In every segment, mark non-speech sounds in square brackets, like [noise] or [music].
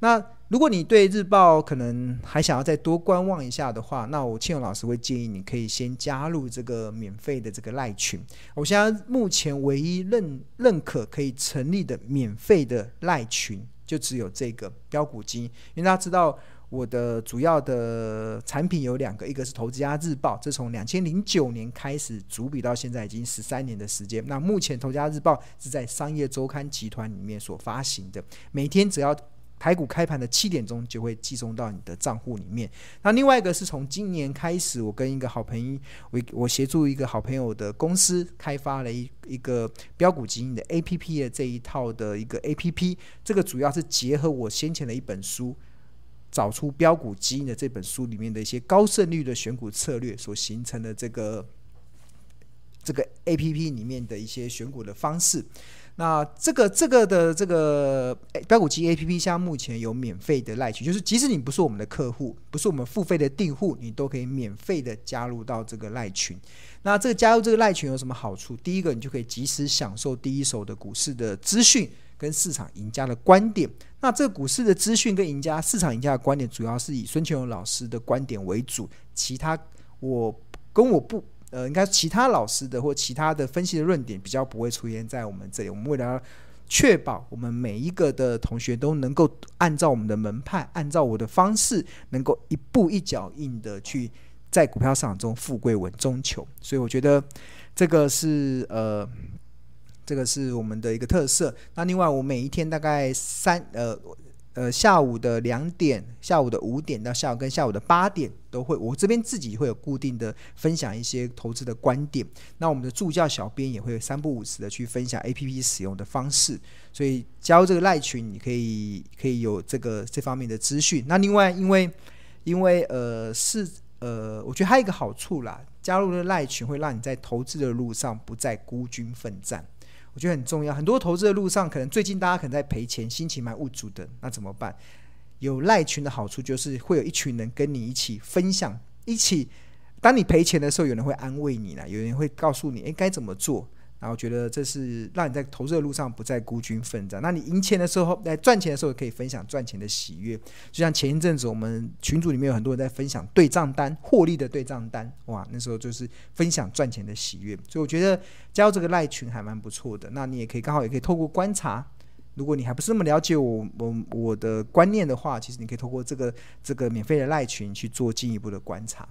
那如果你对日报可能还想要再多观望一下的话，那我庆荣老师会建议你可以先加入这个免费的这个赖群。我现在目前唯一认认可可以成立的免费的赖群，就只有这个标股金，因为大家知道我的主要的产品有两个，一个是投资家日报，这从两千零九年开始主笔到现在已经十三年的时间。那目前投资家日报是在商业周刊集团里面所发行的，每天只要。台股开盘的七点钟就会寄送到你的账户里面。那另外一个是从今年开始，我跟一个好朋友，我我协助一个好朋友的公司开发了一一个标股基因的 APP 的这一套的一个 APP。这个主要是结合我先前的一本书，找出标股基因的这本书里面的一些高胜率的选股策略所形成的这个这个 APP 里面的一些选股的方式。那这个这个的这个标股机 A P P，现在目前有免费的赖群，就是即使你不是我们的客户，不是我们付费的订户，你都可以免费的加入到这个赖群。那这个加入这个赖群有什么好处？第一个，你就可以及时享受第一手的股市的资讯跟市场赢家的观点。那这个股市的资讯跟赢家、市场赢家的观点，主要是以孙权荣老师的观点为主，其他我跟我不。呃，应该其他老师的或其他的分析的论点比较不会出现在我们这里。我们为了确保我们每一个的同学都能够按照我们的门派，按照我的方式，能够一步一脚印的去在股票市场中富贵稳中求。所以我觉得这个是呃，这个是我们的一个特色。那另外，我每一天大概三呃。呃，下午的两点、下午的五点到下午跟下午的八点都会，我这边自己会有固定的分享一些投资的观点。那我们的助教小编也会三不五时的去分享 APP 使用的方式。所以加入这个赖群，你可以可以有这个这方面的资讯。那另外，因为因为呃是呃，我觉得还有一个好处啦，加入了赖群会让你在投资的路上不再孤军奋战。我觉得很重要，很多投资的路上，可能最近大家可能在赔钱，心情蛮无助的，那怎么办？有赖群的好处就是会有一群人跟你一起分享，一起，当你赔钱的时候，有人会安慰你啦，有人会告诉你，诶，该怎么做。然后觉得这是让你在投资的路上不再孤军奋战。那你赢钱的时候，在赚钱的时候可以分享赚钱的喜悦。就像前一阵子我们群组里面有很多人在分享对账单获利的对账单，哇，那时候就是分享赚钱的喜悦。所以我觉得加入这个赖群还蛮不错的。那你也可以刚好也可以透过观察，如果你还不是那么了解我我我的观念的话，其实你可以透过这个这个免费的赖群去做进一步的观察。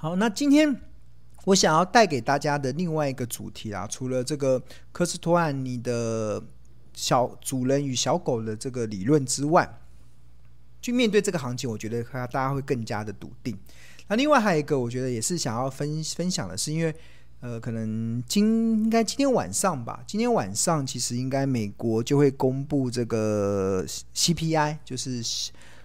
好，那今天我想要带给大家的另外一个主题啊，除了这个科斯托兰尼的小主人与小狗的这个理论之外，去面对这个行情，我觉得大家会更加的笃定。那另外还有一个，我觉得也是想要分分享的是，因为呃，可能今应该今天晚上吧，今天晚上其实应该美国就会公布这个 CPI，就是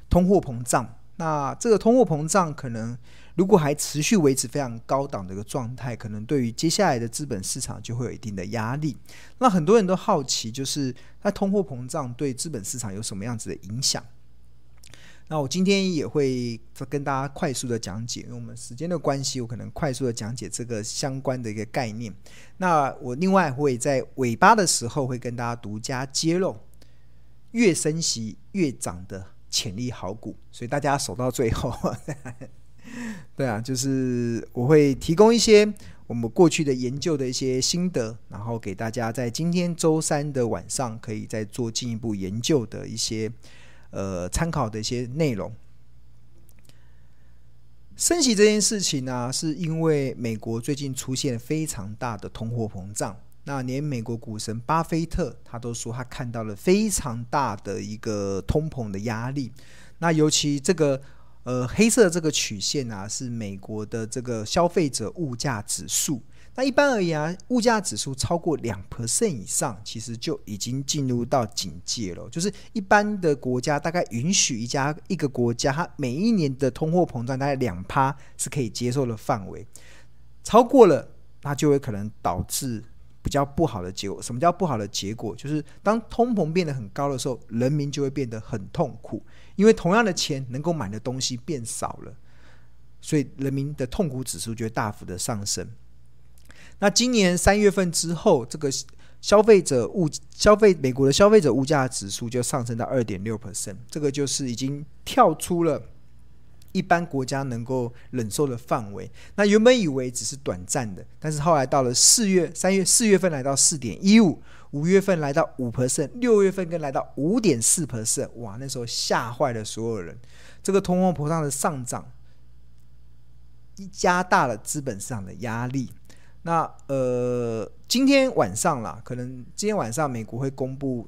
通货膨胀。那这个通货膨胀可能。如果还持续维持非常高档的一个状态，可能对于接下来的资本市场就会有一定的压力。那很多人都好奇，就是那通货膨胀对资本市场有什么样子的影响？那我今天也会跟大家快速的讲解，因为我们时间的关系，我可能快速的讲解这个相关的一个概念。那我另外会在尾巴的时候会跟大家独家揭露，越升息越涨的潜力好股，所以大家守到最后。[laughs] 对啊，就是我会提供一些我们过去的研究的一些心得，然后给大家在今天周三的晚上可以再做进一步研究的一些呃参考的一些内容。升息这件事情呢，是因为美国最近出现非常大的通货膨胀，那连美国股神巴菲特他都说他看到了非常大的一个通膨的压力，那尤其这个。呃，黑色的这个曲线啊，是美国的这个消费者物价指数。那一般而言啊，物价指数超过两 percent 以上，其实就已经进入到警戒了。就是一般的国家大概允许一家一个国家，它每一年的通货膨胀大概两趴是可以接受的范围。超过了，那就会可能导致比较不好的结果。什么叫不好的结果？就是当通膨变得很高的时候，人民就会变得很痛苦。因为同样的钱能够买的东西变少了，所以人民的痛苦指数就会大幅的上升。那今年三月份之后，这个消费者物消费美国的消费者物价指数就上升到二点六 percent，这个就是已经跳出了一般国家能够忍受的范围。那原本以为只是短暂的，但是后来到了四月、三月、四月份来到四点一五，五月份来到五 percent，六月份更来到五点四 percent，哇，那时候吓坏了所有人。这个通货膨胀的上涨，加大了资本市场的压力。那呃，今天晚上啦，可能今天晚上美国会公布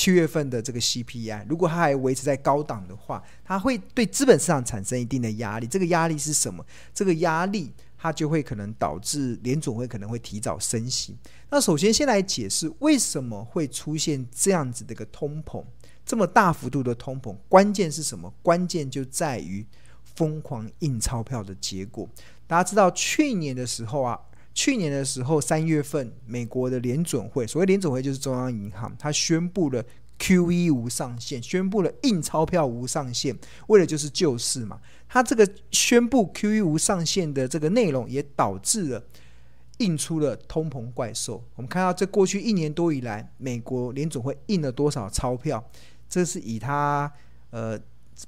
七月份的这个 CPI，如果它还维持在高档的话，它会对资本市场产生一定的压力。这个压力是什么？这个压力它就会可能导致联总会可能会提早升息。那首先先来解释为什么会出现这样子的一个通膨，这么大幅度的通膨，关键是什么？关键就在于疯狂印钞票的结果。大家知道去年的时候啊，去年的时候三月份，美国的联准会，所谓联准会就是中央银行，它宣布了 QE 无上限，宣布了印钞票无上限，为了就是救市嘛。它这个宣布 QE 无上限的这个内容，也导致了印出了通膨怪兽。我们看到这过去一年多以来，美国联准会印了多少钞票？这是以它呃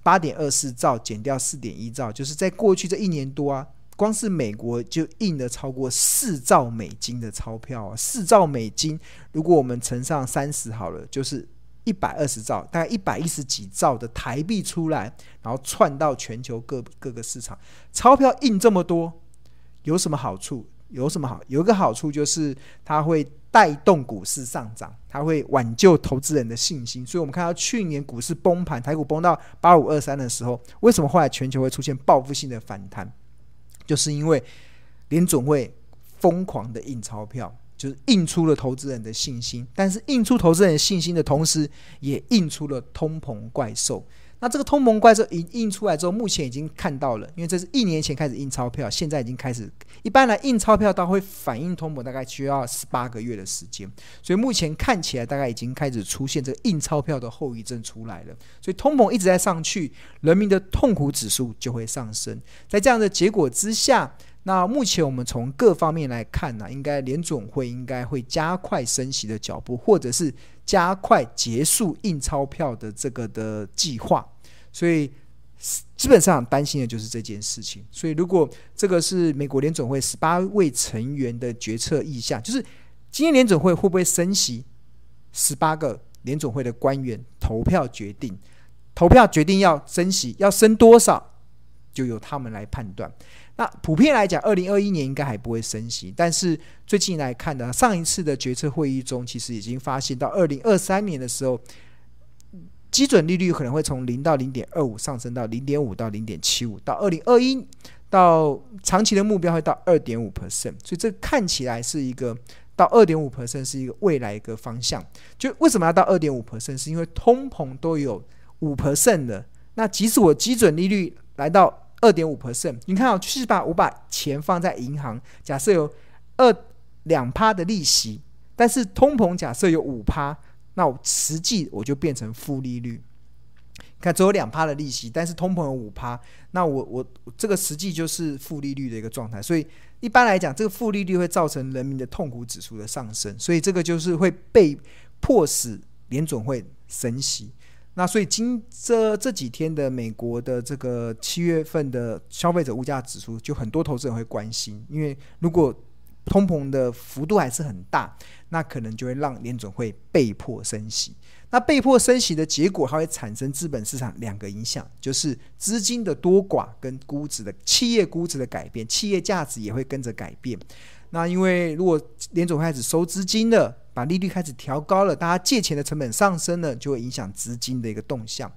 八点二四兆减掉四点一兆，就是在过去这一年多啊。光是美国就印了超过四兆美金的钞票啊，四兆美金，如果我们乘上三十好了，就是一百二十兆，大概一百一十几兆的台币出来，然后窜到全球各各个市场。钞票印这么多，有什么好处？有什么好？有一个好处就是它会带动股市上涨，它会挽救投资人的信心。所以我们看到去年股市崩盘，台股崩到八五二三的时候，为什么后来全球会出现报复性的反弹？就是因为联总会疯狂的印钞票，就是印出了投资人的信心，但是印出投资人的信心的同时，也印出了通膨怪兽。那这个通膨怪兽一印出来之后，目前已经看到了，因为这是一年前开始印钞票，现在已经开始。一般来印钞票，到会反映通膨，大概需要十八个月的时间。所以目前看起来，大概已经开始出现这个印钞票的后遗症出来了。所以通膨一直在上去，人民的痛苦指数就会上升。在这样的结果之下，那目前我们从各方面来看呢，应该联总会应该会加快升息的脚步，或者是加快结束印钞票的这个的计划。所以基本上担心的就是这件事情。所以如果这个是美国联准会十八位成员的决策意向，就是今天联准会会不会升息，十八个联准会的官员投票决定，投票决定要升息，要升多少，就由他们来判断。那普遍来讲，二零二一年应该还不会升息，但是最近来看呢，上一次的决策会议中，其实已经发现到二零二三年的时候。基准利率可能会从零到零点二五上升到零点五到零点七五，到二零二一到长期的目标会到二点五 percent，所以这看起来是一个到二点五 percent 是一个未来一个方向。就为什么要到二点五 percent？是因为通膨都有五 percent 的，那即使我基准利率来到二点五 percent，你看啊，就是把我把钱放在银行，假设有二两趴的利息，但是通膨假设有五趴。那我实际我就变成负利率，看只有两趴的利息，但是通膨有五趴，那我我这个实际就是负利率的一个状态。所以一般来讲，这个负利率会造成人民的痛苦指数的上升，所以这个就是会被迫使联准会升息。那所以今这这几天的美国的这个七月份的消费者物价指数，就很多投资人会关心，因为如果通膨的幅度还是很大，那可能就会让联准会被迫升息。那被迫升息的结果，它会产生资本市场两个影响，就是资金的多寡跟估值的企业估值的改变，企业价值也会跟着改变。那因为如果联准开始收资金了，把利率开始调高了，大家借钱的成本上升了，就会影响资金的一个动向。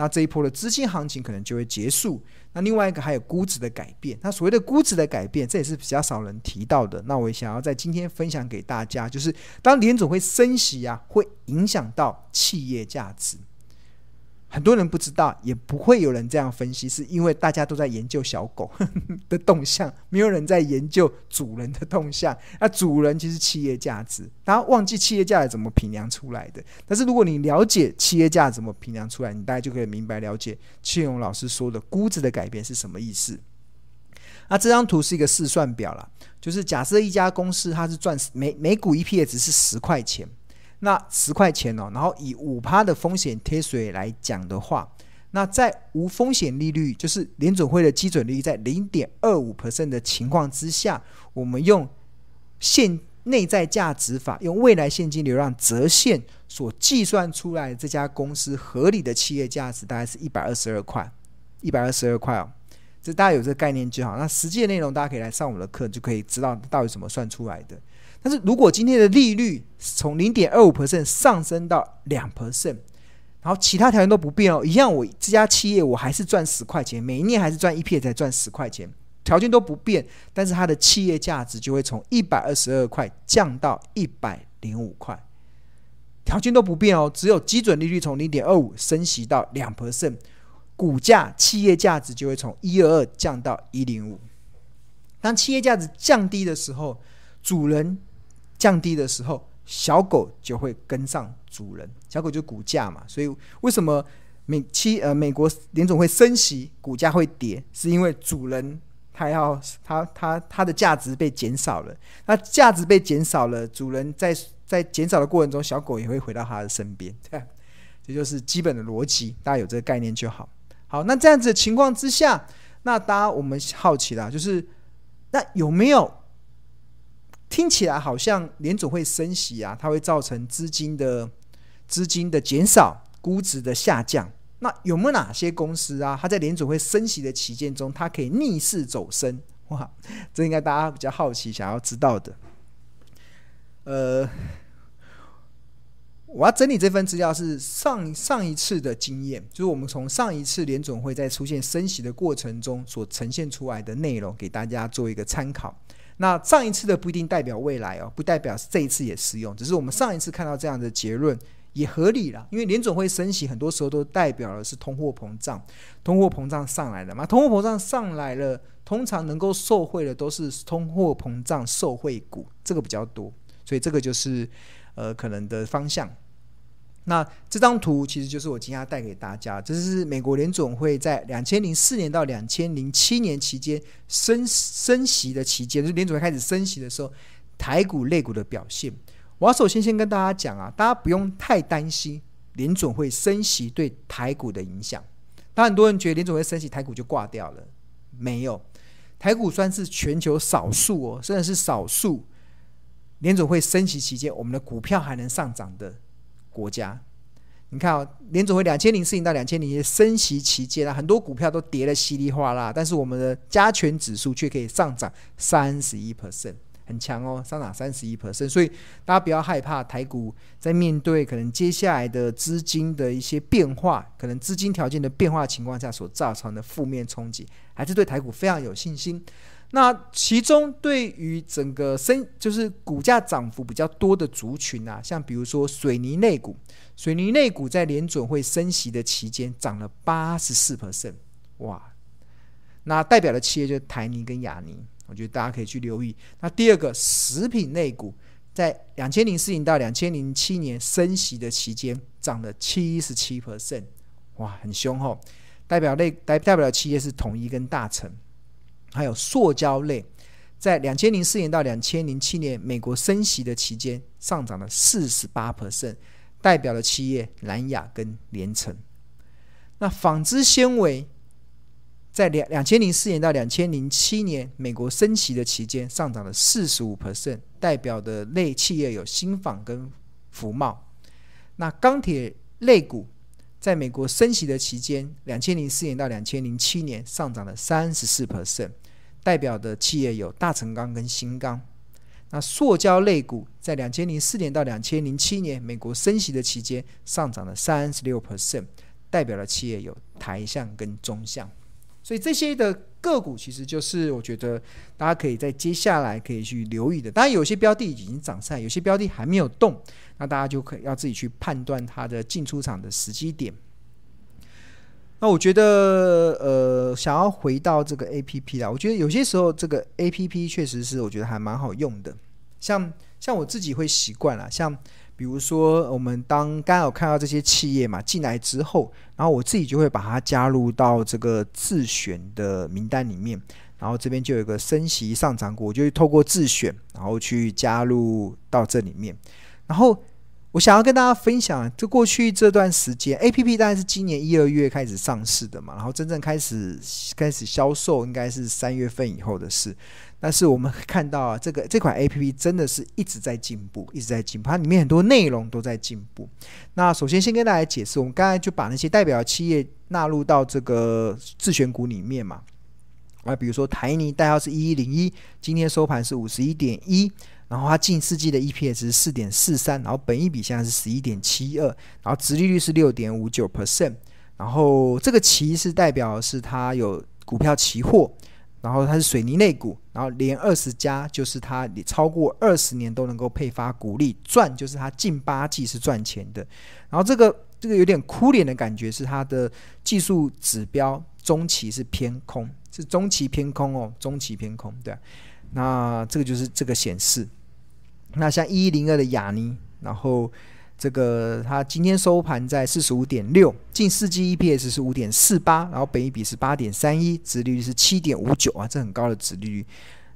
那这一波的资金行情可能就会结束。那另外一个还有估值的改变。那所谓的估值的改变，这也是比较少人提到的。那我也想要在今天分享给大家，就是当联总会升息啊，会影响到企业价值。很多人不知道，也不会有人这样分析，是因为大家都在研究小狗 [laughs] 的动向，没有人在研究主人的动向。那主人其实企业价值，大家忘记企业价值怎么评量出来的。但是如果你了解企业价值怎么评量出来，你大概就可以明白了解庆荣老师说的估值的改变是什么意思。那这张图是一个试算表啦，就是假设一家公司它是赚每每股 EPS 是十块钱，那十块钱哦，然后以五趴的风险贴水来讲的话，那在无风险利率，就是联准会的基准利率在零点二五 percent 的情况之下，我们用现内在价值法，用未来现金流量折现所计算出来这家公司合理的企业价值，大概是一百二十二块，一百二十二块哦。这大家有这个概念就好。那实际的内容，大家可以来上我们的课，就可以知道到底怎么算出来的。但是如果今天的利率从零点二五 percent 上升到两 percent，然后其他条件都不变哦，一样，我这家企业我还是赚十块钱，每一年还是赚一 EPS 才赚十块钱，条件都不变，但是它的企业价值就会从一百二十二块降到一百零五块，条件都不变哦，只有基准利率从零点二五升息到两 percent。股价企业价值就会从一二二降到一零五。当企业价值降低的时候，主人降低的时候，小狗就会跟上主人。小狗就股价嘛，所以为什么美期呃美国联总会升息，股价会跌，是因为主人他要他他他的价值被减少了。那价值被减少了，主人在在减少的过程中，小狗也会回到他的身边。对这就是基本的逻辑，大家有这个概念就好。好，那这样子的情况之下，那大家我们好奇啦，就是那有没有听起来好像联总会升息啊，它会造成资金的资金的减少、估值的下降？那有没有哪些公司啊，它在联总会升息的期间中，它可以逆势走升？哇，这应该大家比较好奇、想要知道的。呃。我要整理这份资料是上上一次的经验，就是我们从上一次联总会在出现升息的过程中所呈现出来的内容，给大家做一个参考。那上一次的不一定代表未来哦，不代表这一次也适用，只是我们上一次看到这样的结论也合理了，因为联准会升息很多时候都代表的是通货膨胀，通货膨胀上来了嘛，通货膨胀上来了，通常能够受惠的都是通货膨胀受惠股，这个比较多，所以这个就是。呃，可能的方向。那这张图其实就是我今天要带给大家，这是美国联准会在两千零四年到两千零七年期间升升息的期间，就是联准会开始升息的时候，台股类股的表现。我要首先先跟大家讲啊，大家不用太担心联准会升息对台股的影响。当很多人觉得联准会升息，台股就挂掉了，没有，台股算是全球少数哦，真的是少数。联准会升息期间，我们的股票还能上涨的国家，你看哦，联准会两千零四年到两千零一年升息期间啊，很多股票都跌得稀里哗啦，但是我们的加权指数却可以上涨三十一 percent，很强哦，上涨三十一 percent。所以大家不要害怕台股在面对可能接下来的资金的一些变化，可能资金条件的变化情况下所造成的负面冲击，还是对台股非常有信心。那其中对于整个升，就是股价涨幅比较多的族群啊，像比如说水泥类股，水泥类股在联准会升息的期间涨了八十四 percent，哇！那代表的企业就是台泥跟亚泥，我觉得大家可以去留意。那第二个食品类股，在两千零四年到两千零七年升息的期间涨了七十七 percent，哇，很凶吼！代表类代代表的企业是统一跟大成。还有塑胶类，在两千零四年到两千零七年美国升息的期间，上涨了四十八 percent，代表的企业南亚跟联成。那纺织纤维，在两两千零四年到两千零七年美国升息的期间，上涨了四十五 percent，代表的类企业有新纺跟福茂。那钢铁类股。在美国升息的期间，两千零四年到两千零七年上涨了三十四 percent，代表的企业有大成钢跟新钢。那塑胶类股在两千零四年到两千零七年美国升息的期间上涨了三十六 percent，代表的企业有台向跟中向。所以这些的个股其实就是我觉得大家可以在接下来可以去留意的。当然有些标的已经涨上，有些标的还没有动，那大家就可以要自己去判断它的进出场的时机点。那我觉得呃，想要回到这个 APP 啦，我觉得有些时候这个 APP 确实是我觉得还蛮好用的。像像我自己会习惯啦，像比如说我们当刚有看到这些企业嘛进来之后，然后我自己就会把它加入到这个自选的名单里面，然后这边就有一个升息上涨股，我就透过自选，然后去加入到这里面，然后。我想要跟大家分享，就过去这段时间，APP 大概是今年一二月开始上市的嘛，然后真正开始开始销售应该是三月份以后的事。但是我们看到啊，这个这款 APP 真的是一直在进步，一直在进步，它里面很多内容都在进步。那首先先跟大家解释，我们刚才就把那些代表企业纳入到这个自选股里面嘛，啊，比如说台泥代号是一一零一，今天收盘是五十一点一。然后它近四季的 EPS 是四点四三，然后本益比现在是十一点七二，然后殖利率是六点五九 percent，然后这个期是代表是它有股票期货，然后它是水泥类股，然后连二十家就是它超过二十年都能够配发股利赚，就是它近八季是赚钱的，然后这个这个有点哭脸的感觉是它的技术指标中期是偏空，是中期偏空哦，中期偏空，对，那这个就是这个显示。那像一一零二的雅尼，然后这个它今天收盘在四十五点六，近四季 EPS 是五点四八，然后本益比是八点三一，殖利率是七点五九啊，这很高的殖利率。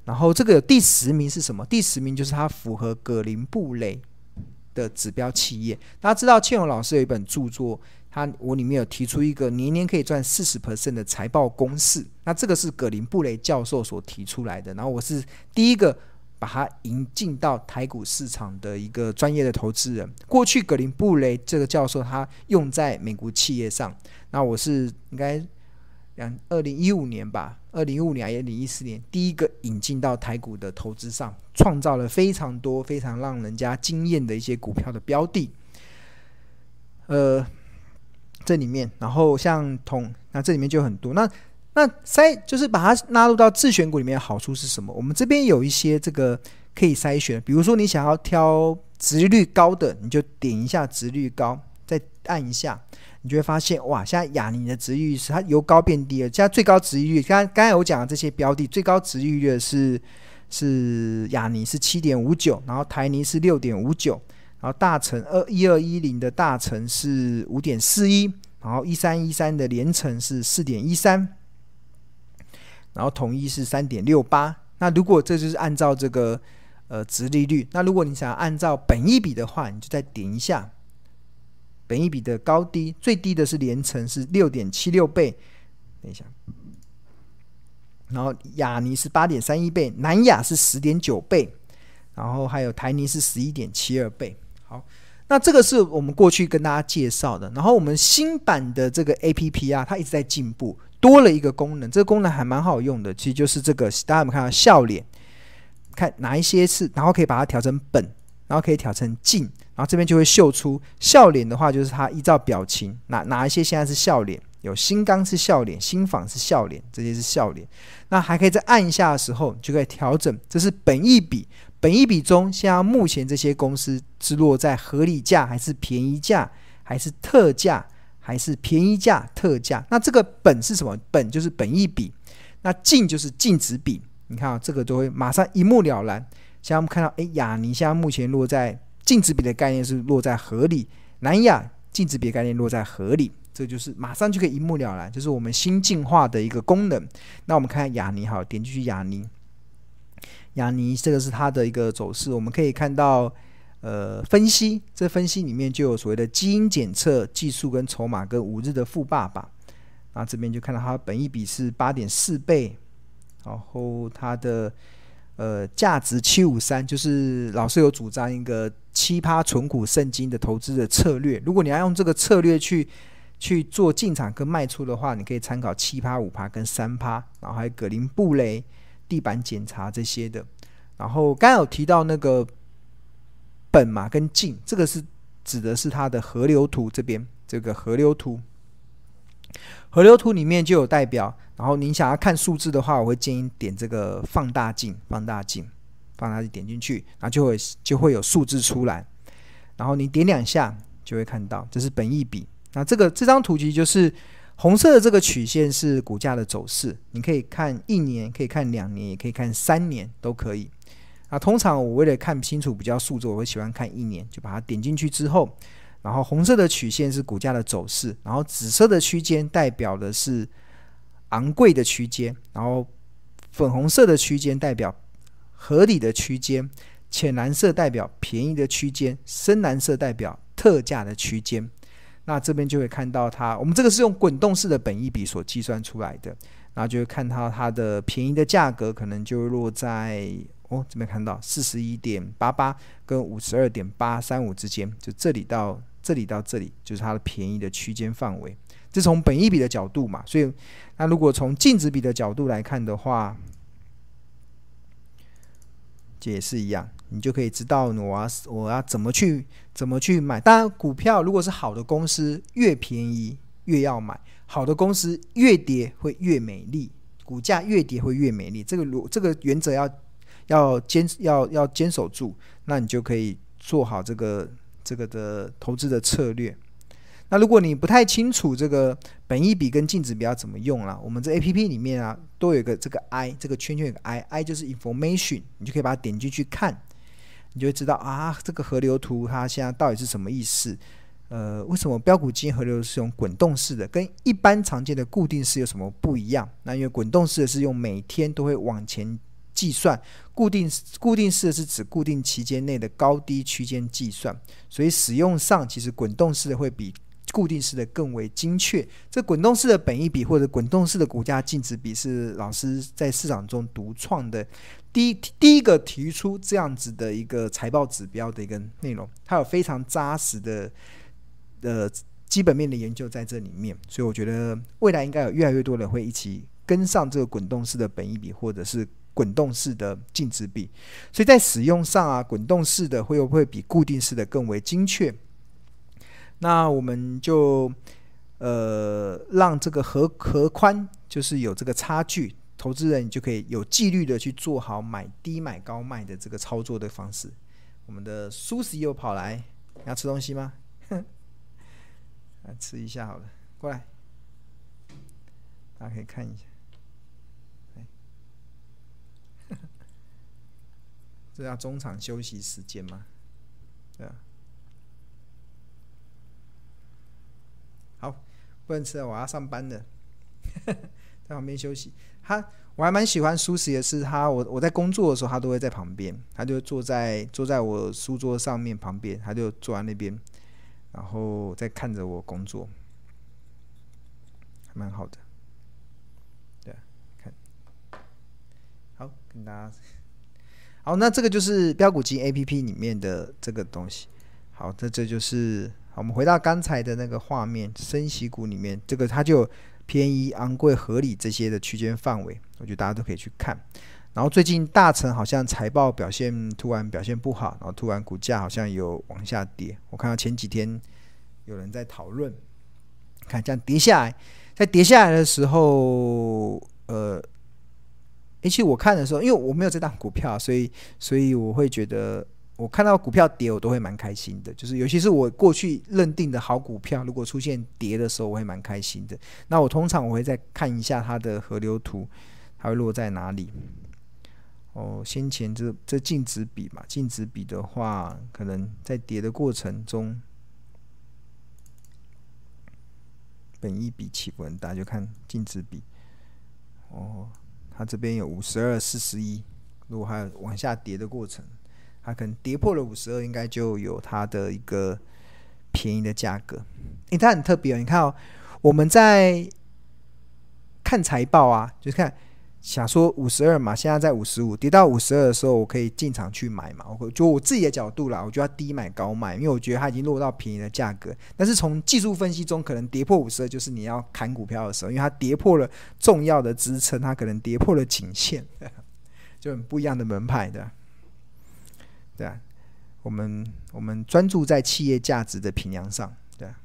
然后这个第十名是什么？第十名就是它符合葛林布雷的指标企业。大家知道庆荣老师有一本著作，他我里面有提出一个年年可以赚四十 percent 的财报公式，那这个是葛林布雷教授所提出来的。然后我是第一个。把它引进到台股市场的一个专业的投资人。过去格林布雷这个教授他用在美国企业上，那我是应该两二零一五年吧，二零一五年还是二零一四年第一个引进到台股的投资上，创造了非常多非常让人家惊艳的一些股票的标的。呃，这里面，然后像同那这里面就很多那。那筛就是把它纳入到自选股里面的好处是什么？我们这边有一些这个可以筛选，比如说你想要挑值率高的，你就点一下值率高，再按一下，你就会发现哇，现在亚尼的殖利率是它由高变低了，现在最高殖利率，刚刚才我讲的这些标的最高殖利率是是亚尼是七点五九，然后台尼是六点五九，然后大成二一二一零的大成是五点四一，然后一三一三的连成是四点一三。然后统一是三点六八，那如果这就是按照这个呃值利率，那如果你想要按照本一比的话，你就再点一下本一比的高低，最低的是连成是六点七六倍，等一下，然后亚尼是八点三一倍，南亚是十点九倍，然后还有台尼是十一点七二倍。好，那这个是我们过去跟大家介绍的，然后我们新版的这个 APP 啊，它一直在进步。多了一个功能，这个功能还蛮好用的，其实就是这个，大家有没有看到笑脸？看哪一些是，然后可以把它调成本，然后可以调成静，然后这边就会秀出笑脸的话，就是它依照表情，哪哪一些现在是笑脸？有新钢是笑脸，新纺是笑脸，这些是笑脸。那还可以再按一下的时候，就可以调整，这是本一笔，本益比中现在目前这些公司是落在合理价，还是便宜价，还是特价？还是便宜价特价，那这个本是什么？本就是本益比，那净就是净值比。你看啊，这个都会马上一目了然。像我们看到，哎，亚尼现在目前落在净值比的概念是落在合理，南亚净值比概念落在合理，这就是马上就可以一目了然，就是我们新进化的一个功能。那我们看亚尼，好，点进去亚尼，亚尼这个是它的一个走势，我们可以看到。呃，分析这分析里面就有所谓的基因检测技术跟筹码跟五日的富爸爸，那这边就看到它本一比是八点四倍，然后它的呃价值七五三，就是老师有主张一个七趴存股圣经的投资的策略，如果你要用这个策略去去做进场跟卖出的话，你可以参考七趴五趴跟三趴，然后还有葛林布雷地板检查这些的，然后刚刚有提到那个。本嘛跟镜，这个是指的是它的河流图这边，这个河流图，河流图里面就有代表。然后您想要看数字的话，我会建议点这个放大镜，放大镜，放大镜点进去，然后就会就会有数字出来。然后你点两下就会看到，这是本意比。那这个这张图其实就是红色的这个曲线是股价的走势，你可以看一年，可以看两年，也可以看三年，都可以。啊通常我为了看清楚比较数字，我会喜欢看一年，就把它点进去之后，然后红色的曲线是股价的走势，然后紫色的区间代表的是昂贵的区间，然后粉红色的区间代表合理的区间，浅蓝色代表便宜的区间，深蓝色代表特价的区间。那这边就会看到它，我们这个是用滚动式的本益比所计算出来的，然后就会看到它的便宜的价格可能就落在哦这边看到四十一点八八跟五十二点八三五之间，就这里到这里到这里就是它的便宜的区间范围。这从本益比的角度嘛，所以那如果从净值比的角度来看的话，这也是一样。你就可以知道我要我要怎么去怎么去买。当然，股票如果是好的公司，越便宜越要买；好的公司越跌会越美丽，股价越跌会越美丽。这个如这个原则要要坚要要坚守住，那你就可以做好这个这个的投资的策略。那如果你不太清楚这个本益比跟净值比要怎么用了，我们这 A P P 里面啊都有个这个 I 这个圈圈有个 I，I 就是 information，你就可以把它点进去看。你就会知道啊，这个河流图它现在到底是什么意思？呃，为什么标股基金河流是用滚动式的，跟一般常见的固定式有什么不一样？那因为滚动式的是用每天都会往前计算，固定固定式的是指固定期间内的高低区间计算，所以使用上其实滚动式的会比固定式的更为精确。这滚动式的本益比或者滚动式的股价净值比是老师在市场中独创的。第一第一个提出这样子的一个财报指标的一个内容，它有非常扎实的呃基本面的研究在这里面，所以我觉得未来应该有越来越多人会一起跟上这个滚动式的本益比或者是滚动式的净值比，所以在使用上啊，滚动式的会不会比固定式的更为精确？那我们就呃让这个和和宽就是有这个差距。投资人，你就可以有纪律的去做好买低买高卖的这个操作的方式。我们的苏西又跑来，你要吃东西吗？来 [laughs] 吃一下好了，过来，大家可以看一下。[laughs] 这叫中场休息时间吗？对啊。好，不能吃了，我要上班了。[laughs] 在旁边休息。他我还蛮喜欢舒适的是，他我我在工作的时候，他都会在旁边，他就坐在坐在我书桌上面旁边，他就坐在那边，然后在看着我工作，蛮好的。对，看，好跟大家，好，那这个就是标股金 A P P 里面的这个东西。好，这这就是好，我们回到刚才的那个画面，升息股里面这个它就。便宜、昂贵、合理这些的区间范围，我觉得大家都可以去看。然后最近大成好像财报表现突然表现不好，然后突然股价好像有往下跌。我看到前几天有人在讨论，看这样跌下来，在跌下来的时候，呃，而且我看的时候，因为我没有这档股票，所以所以我会觉得。我看到股票跌，我都会蛮开心的。就是尤其是我过去认定的好股票，如果出现跌的时候，我会蛮开心的。那我通常我会再看一下它的河流图，它会落在哪里。哦，先前这这净值比嘛，净值比的话，可能在跌的过程中，本一比起伏很大，就看净值比。哦，它这边有五十二、四十一，如果还有往下跌的过程。它可能跌破了五十二，应该就有它的一个便宜的价格。诶，它很特别哦。你看哦，我们在看财报啊，就是看想说五十二嘛，现在在五十五，跌到五十二的时候，我可以进场去买嘛。我就我自己的角度啦，我就要低买高卖，因为我觉得它已经落到便宜的价格。但是从技术分析中，可能跌破五十二就是你要砍股票的时候，因为它跌破了重要的支撑，它可能跌破了颈线，[laughs] 就很不一样的门派的。对啊，我们我们专注在企业价值的评量上，对啊。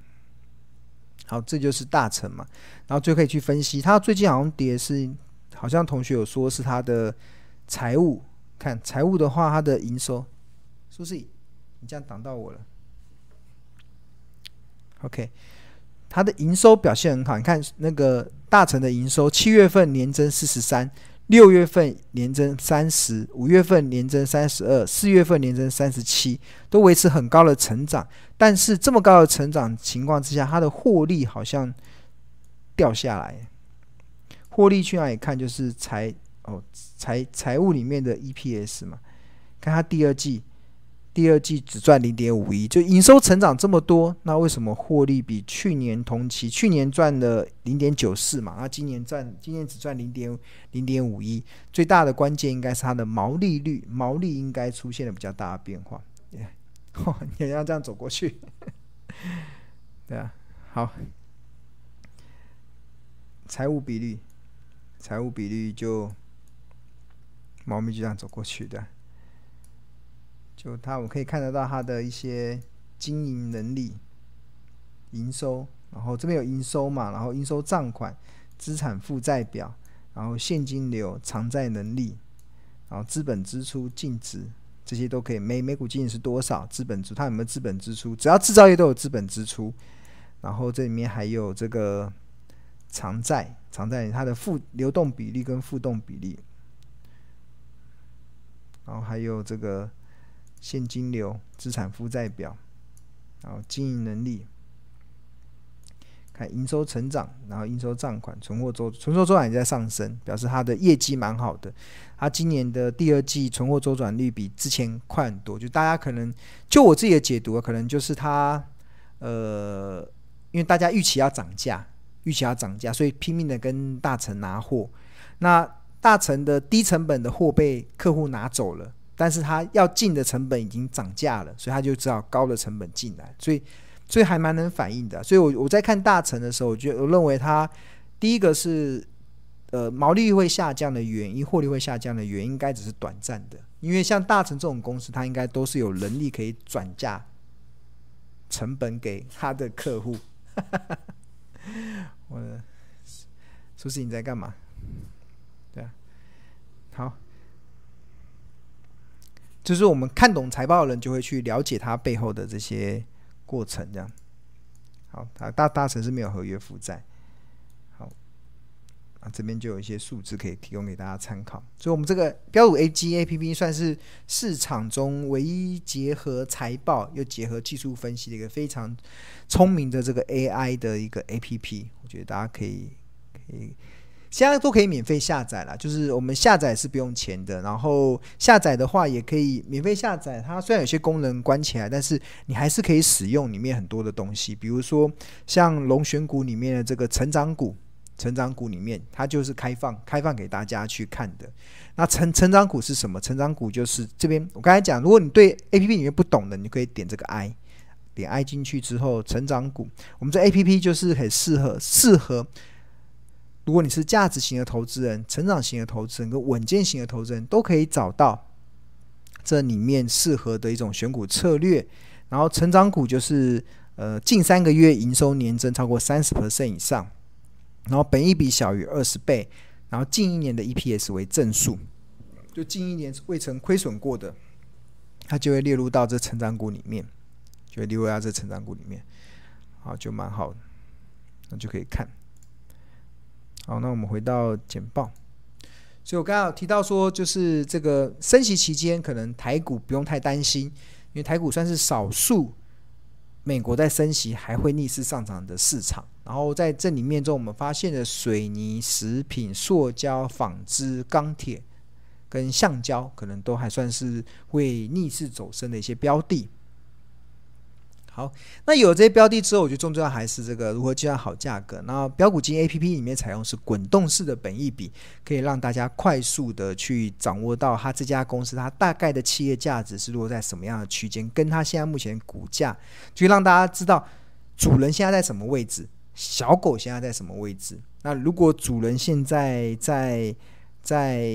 好，这就是大成嘛，然后就可以去分析，它最近好像跌是，好像同学有说是它的财务，看财务的话，它的营收，苏西，你这样挡到我了。OK，它的营收表现很好，你看那个大成的营收，七月份年增四十三。六月份年增三十，五月份年增三十二，四月份年增三十七，都维持很高的成长。但是这么高的成长情况之下，它的获利好像掉下来。获利去哪里看？就是财哦财财务里面的 EPS 嘛，看它第二季。第二季只赚零点五一，就营收成长这么多，那为什么获利比去年同期？去年赚了零点九四嘛，那今年赚，今年只赚零点零点五一。最大的关键应该是它的毛利率，毛利应该出现了比较大的变化。Yeah. [laughs] 你要这样走过去，[laughs] 对啊，好，财务比率，财务比率就猫咪就这样走过去的。就它，我可以看得到它的一些经营能力、营收，然后这边有营收嘛，然后应收账款、资产负债表，然后现金流、偿债能力，然后资本支出、净值，这些都可以。每每股净是多少？资本支，它有没有资本支出？只要制造业都有资本支出。然后这里面还有这个偿债，偿债它的负流动比例跟负动比例，然后还有这个。现金流、资产负债表，然后经营能力，看营收成长，然后应收账款、存货周存货周转也在上升，表示它的业绩蛮好的。它今年的第二季存货周转率比之前快很多。就大家可能就我自己的解读，可能就是它呃，因为大家预期要涨价，预期要涨价，所以拼命的跟大成拿货。那大成的低成本的货被客户拿走了。但是他要进的成本已经涨价了，所以他就只好高的成本进来，所以所以还蛮能反映的。所以我我在看大成的时候，我觉得我认为它第一个是呃毛利率会下降的原因，获利会下降的原因，应该只是短暂的。因为像大成这种公司，它应该都是有能力可以转嫁成本给他的客户。[laughs] 我苏轼你在干嘛？对啊，好。就是我们看懂财报的人，就会去了解它背后的这些过程，这样。好，大大成是没有合约负债。好，啊，这边就有一些数字可以提供给大家参考。所以，我们这个标五 AGAPP 算是市场中唯一结合财报又结合技术分析的一个非常聪明的这个 AI 的一个 APP。我觉得大家可以可以。现在都可以免费下载了，就是我们下载是不用钱的，然后下载的话也可以免费下载。它虽然有些功能关起来，但是你还是可以使用里面很多的东西，比如说像龙选股里面的这个成长股，成长股里面它就是开放开放给大家去看的。那成成长股是什么？成长股就是这边我刚才讲，如果你对 APP 里面不懂的，你可以点这个 I，点 I 进去之后，成长股，我们这 APP 就是很适合适合。如果你是价值型的投资人、成长型的投资人跟稳健型的投资人，都可以找到这里面适合的一种选股策略。然后成长股就是呃近三个月营收年增超过三十 percent 以上，然后本益比小于二十倍，然后近一年的 EPS 为正数，就近一年未曾亏损过的，它就会列入到这成长股里面，就会列入到这成长股里面，好，就蛮好的，那就可以看。好，那我们回到简报。所以我刚刚提到说，就是这个升息期间，可能台股不用太担心，因为台股算是少数美国在升息还会逆势上涨的市场。然后在这里面中，我们发现了水泥、食品、塑胶、纺织、钢铁跟橡胶，可能都还算是会逆势走升的一些标的。好，那有这些标的之后，我觉得最重要还是这个如何计算好价格。那标股金 APP 里面采用是滚动式的本益比，可以让大家快速的去掌握到它这家公司它大概的企业价值是落在什么样的区间，跟它现在目前股价，就让大家知道主人现在在什么位置，小狗现在在什么位置。那如果主人现在在在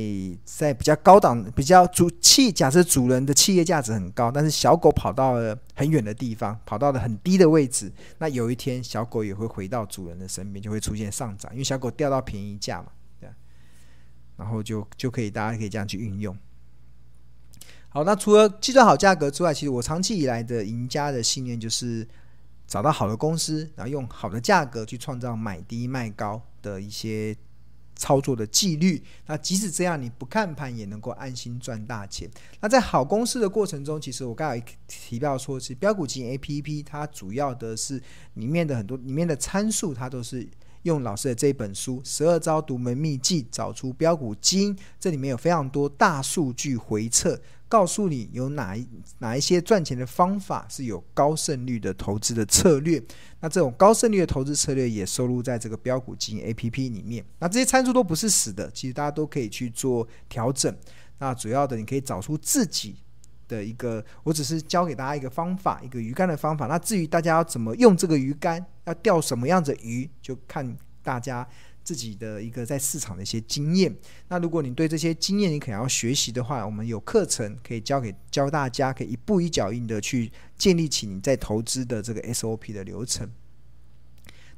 在比较高档、比较主企，假设主人的企业价值很高，但是小狗跑到了很远的地方，跑到了很低的位置，那有一天小狗也会回到主人的身边，就会出现上涨，因为小狗掉到便宜价嘛，对。然后就就可以大家可以这样去运用。好，那除了计算好价格之外，其实我长期以来的赢家的信念就是找到好的公司，然后用好的价格去创造买低卖高的一些。操作的纪律。那即使这样，你不看盘也能够安心赚大钱。那在好公司的过程中，其实我刚才提到说，是标股基金 APP，它主要的是里面的很多里面的参数，它都是。用老师的这本书《十二招独门秘籍》找出标股基金，这里面有非常多大数据回测，告诉你有哪一哪一些赚钱的方法是有高胜率的投资的策略。那这种高胜率的投资策略也收录在这个标股基金 APP 里面。那这些参数都不是死的，其实大家都可以去做调整。那主要的，你可以找出自己。的一个，我只是教给大家一个方法，一个鱼竿的方法。那至于大家要怎么用这个鱼竿，要钓什么样的鱼，就看大家自己的一个在市场的一些经验。那如果你对这些经验你可能要学习的话，我们有课程可以教给教大家，可以一步一脚印的去建立起你在投资的这个 SOP 的流程。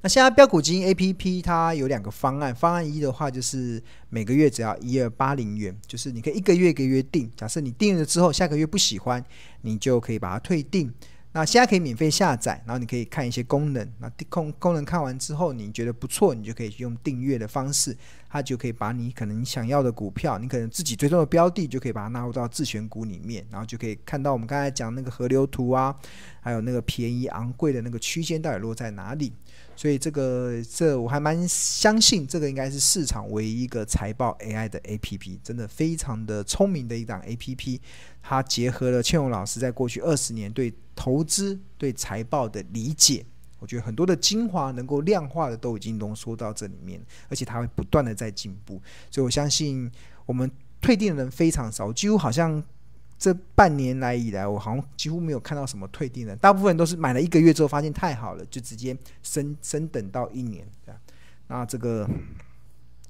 那现在标股金 A P P 它有两个方案，方案一的话就是每个月只要一二八零元，就是你可以一个月一个月定。假设你定了之后下个月不喜欢，你就可以把它退订。那现在可以免费下载，然后你可以看一些功能。那功功能看完之后，你觉得不错，你就可以用订阅的方式，它就可以把你可能你想要的股票，你可能自己追踪的标的，就可以把它纳入到自选股里面，然后就可以看到我们刚才讲那个河流图啊，还有那个便宜昂贵的那个区间到底落在哪里。所以这个这我还蛮相信，这个应该是市场唯一一个财报 AI 的 APP，真的非常的聪明的一档 APP。它结合了庆荣老师在过去二十年对投资、对财报的理解，我觉得很多的精华能够量化的都已经浓缩到这里面，而且它会不断的在进步。所以我相信我们退订的人非常少，几乎好像。这半年来以来，我好像几乎没有看到什么退订的，大部分都是买了一个月之后发现太好了，就直接升升等到一年。那这个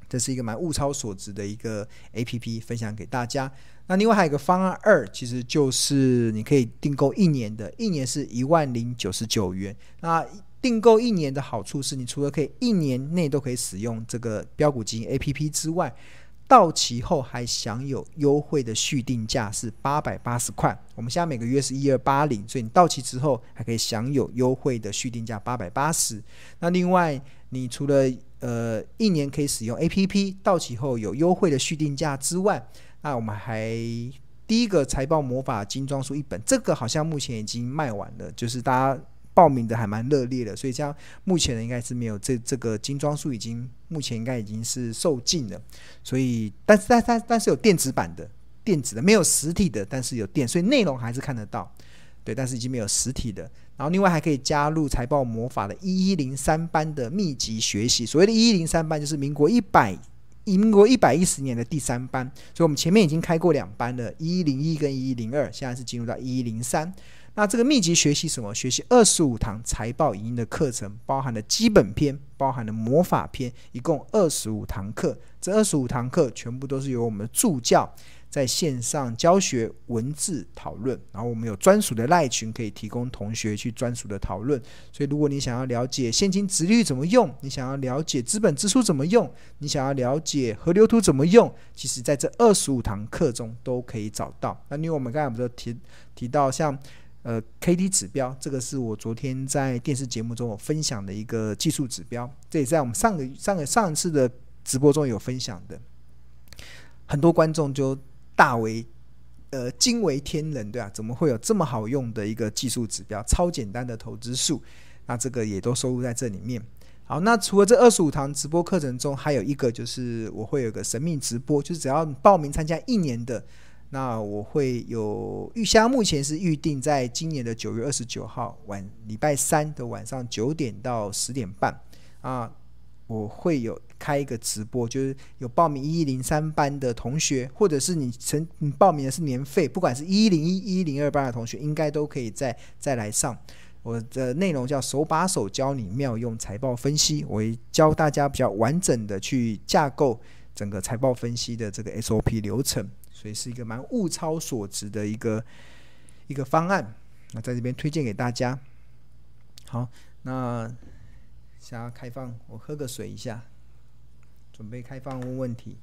这是一个蛮物超所值的一个 APP，分享给大家。那另外还有一个方案二，其实就是你可以订购一年的，一年是一万零九十九元。那订购一年的好处是你除了可以一年内都可以使用这个标股金 APP 之外，到期后还享有优惠的续订价是八百八十块，我们现在每个月是一二八零，所以你到期之后还可以享有优惠的续订价八百八十。那另外，你除了呃一年可以使用 APP，到期后有优惠的续订价之外，那我们还第一个财报魔法精装书一本，这个好像目前已经卖完了，就是大家。报名的还蛮热烈的，所以这样目前呢应该是没有这这个精装书已经目前应该已经是售罄了，所以但是但但但是有电子版的电子的没有实体的，但是有电，所以内容还是看得到，对，但是已经没有实体的。然后另外还可以加入财报魔法的一一零三班的密集学习，所谓的一一零三班就是民国一百民国一百一十年的第三班，所以我们前面已经开过两班了，一一零一跟一一零二，现在是进入到一一零三。那这个密集学习什么？学习二十五堂财报影音的课程，包含了基本篇，包含了魔法篇，一共二十五堂课。这二十五堂课全部都是由我们的助教在线上教学、文字讨论，然后我们有专属的赖群可以提供同学去专属的讨论。所以，如果你想要了解现金殖利率怎么用，你想要了解资本支出怎么用，你想要了解河流图怎么用，其实在这二十五堂课中都可以找到。那因为我们刚才不是提提到像。呃，K D 指标，这个是我昨天在电视节目中有分享的一个技术指标，这也在我们上个上个上一次的直播中有分享的，很多观众就大为呃惊为天人，对啊，怎么会有这么好用的一个技术指标？超简单的投资术，那这个也都收录在这里面。好，那除了这二十五堂直播课程中，还有一个就是我会有个神秘直播，就是只要报名参加一年的。那我会有预箱，目前是预定在今年的九月二十九号晚礼拜三的晚上九点到十点半啊，我会有开一个直播，就是有报名一一零三班的同学，或者是你曾你报名的是年费，不管是一一零一一零二班的同学，应该都可以再再来上。我的内容叫手把手教你妙用财报分析，我会教大家比较完整的去架构整个财报分析的这个 SOP 流程。所以是一个蛮物超所值的一个一个方案，那在这边推荐给大家。好，那想要开放，我喝个水一下，准备开放问问题。